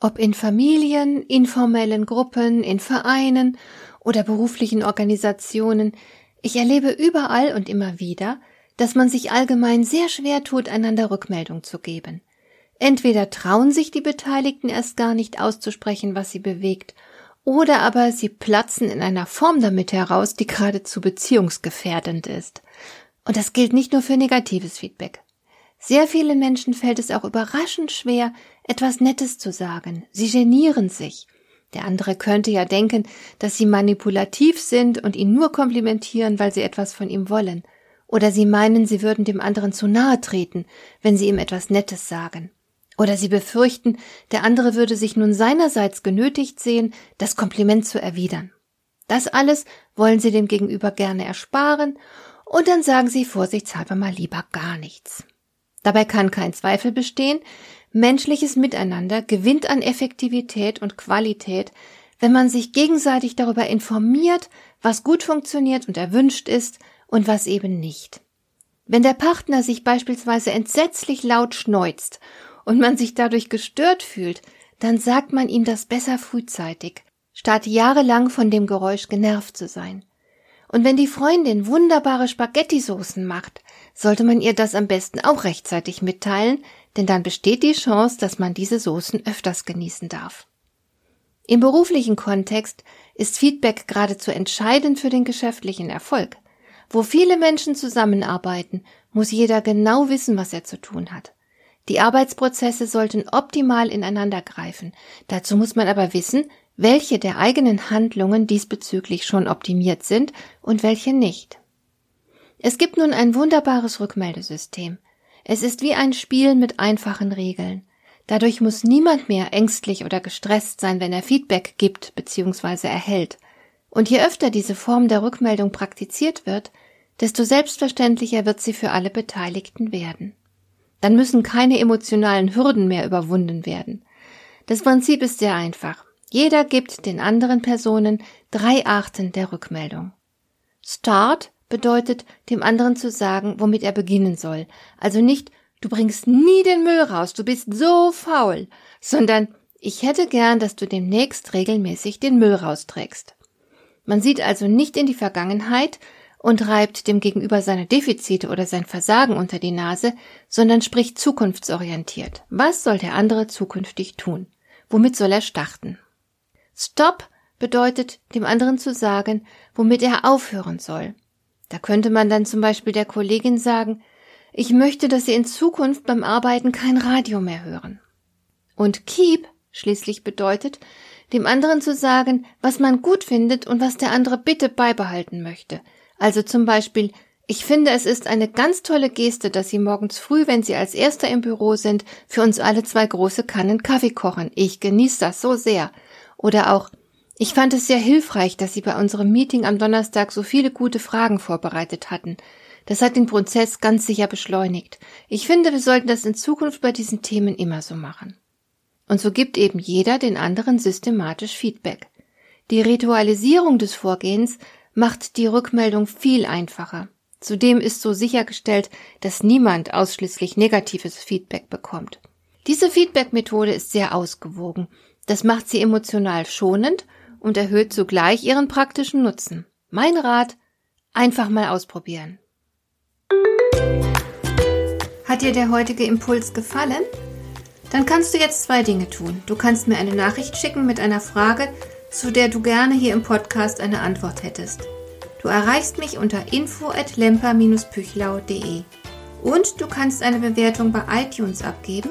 Ob in Familien, informellen Gruppen, in Vereinen oder beruflichen Organisationen, ich erlebe überall und immer wieder, dass man sich allgemein sehr schwer tut, einander Rückmeldung zu geben. Entweder trauen sich die Beteiligten erst gar nicht auszusprechen, was sie bewegt, oder aber sie platzen in einer Form damit heraus, die geradezu beziehungsgefährdend ist. Und das gilt nicht nur für negatives Feedback. Sehr vielen Menschen fällt es auch überraschend schwer, etwas Nettes zu sagen. Sie genieren sich. Der andere könnte ja denken, dass sie manipulativ sind und ihn nur komplimentieren, weil sie etwas von ihm wollen. Oder sie meinen, sie würden dem anderen zu nahe treten, wenn sie ihm etwas Nettes sagen. Oder sie befürchten, der andere würde sich nun seinerseits genötigt sehen, das Kompliment zu erwidern. Das alles wollen sie dem Gegenüber gerne ersparen, und dann sagen sie vorsichtshalber mal lieber gar nichts. Dabei kann kein Zweifel bestehen, menschliches Miteinander gewinnt an Effektivität und Qualität, wenn man sich gegenseitig darüber informiert, was gut funktioniert und erwünscht ist und was eben nicht. Wenn der Partner sich beispielsweise entsetzlich laut schneuzt und man sich dadurch gestört fühlt, dann sagt man ihm das besser frühzeitig, statt jahrelang von dem Geräusch genervt zu sein. Und wenn die Freundin wunderbare Spaghetti-Soßen macht, sollte man ihr das am besten auch rechtzeitig mitteilen, denn dann besteht die Chance, dass man diese Soßen öfters genießen darf. Im beruflichen Kontext ist Feedback geradezu entscheidend für den geschäftlichen Erfolg. Wo viele Menschen zusammenarbeiten, muss jeder genau wissen, was er zu tun hat. Die Arbeitsprozesse sollten optimal ineinander greifen. Dazu muss man aber wissen, welche der eigenen Handlungen diesbezüglich schon optimiert sind und welche nicht. Es gibt nun ein wunderbares Rückmeldesystem. Es ist wie ein Spiel mit einfachen Regeln. Dadurch muss niemand mehr ängstlich oder gestresst sein, wenn er Feedback gibt bzw. erhält. Und je öfter diese Form der Rückmeldung praktiziert wird, desto selbstverständlicher wird sie für alle Beteiligten werden. Dann müssen keine emotionalen Hürden mehr überwunden werden. Das Prinzip ist sehr einfach. Jeder gibt den anderen Personen drei Arten der Rückmeldung. Start bedeutet, dem anderen zu sagen, womit er beginnen soll. Also nicht, du bringst nie den Müll raus, du bist so faul, sondern ich hätte gern, dass du demnächst regelmäßig den Müll rausträgst. Man sieht also nicht in die Vergangenheit und reibt dem Gegenüber seine Defizite oder sein Versagen unter die Nase, sondern spricht zukunftsorientiert. Was soll der andere zukünftig tun? Womit soll er starten? Stop bedeutet, dem anderen zu sagen, womit er aufhören soll. Da könnte man dann zum Beispiel der Kollegin sagen, ich möchte, dass Sie in Zukunft beim Arbeiten kein Radio mehr hören. Und keep schließlich bedeutet, dem anderen zu sagen, was man gut findet und was der andere bitte beibehalten möchte. Also zum Beispiel, ich finde, es ist eine ganz tolle Geste, dass Sie morgens früh, wenn Sie als Erster im Büro sind, für uns alle zwei große Kannen Kaffee kochen. Ich genieße das so sehr. Oder auch, ich fand es sehr hilfreich, dass Sie bei unserem Meeting am Donnerstag so viele gute Fragen vorbereitet hatten. Das hat den Prozess ganz sicher beschleunigt. Ich finde, wir sollten das in Zukunft bei diesen Themen immer so machen. Und so gibt eben jeder den anderen systematisch Feedback. Die Ritualisierung des Vorgehens macht die Rückmeldung viel einfacher. Zudem ist so sichergestellt, dass niemand ausschließlich negatives Feedback bekommt. Diese Feedback-Methode ist sehr ausgewogen. Das macht sie emotional schonend und erhöht zugleich ihren praktischen Nutzen. Mein Rat, einfach mal ausprobieren. Hat dir der heutige Impuls gefallen? Dann kannst du jetzt zwei Dinge tun. Du kannst mir eine Nachricht schicken mit einer Frage, zu der du gerne hier im Podcast eine Antwort hättest. Du erreichst mich unter info at lemper-püchlau.de. Und du kannst eine Bewertung bei iTunes abgeben,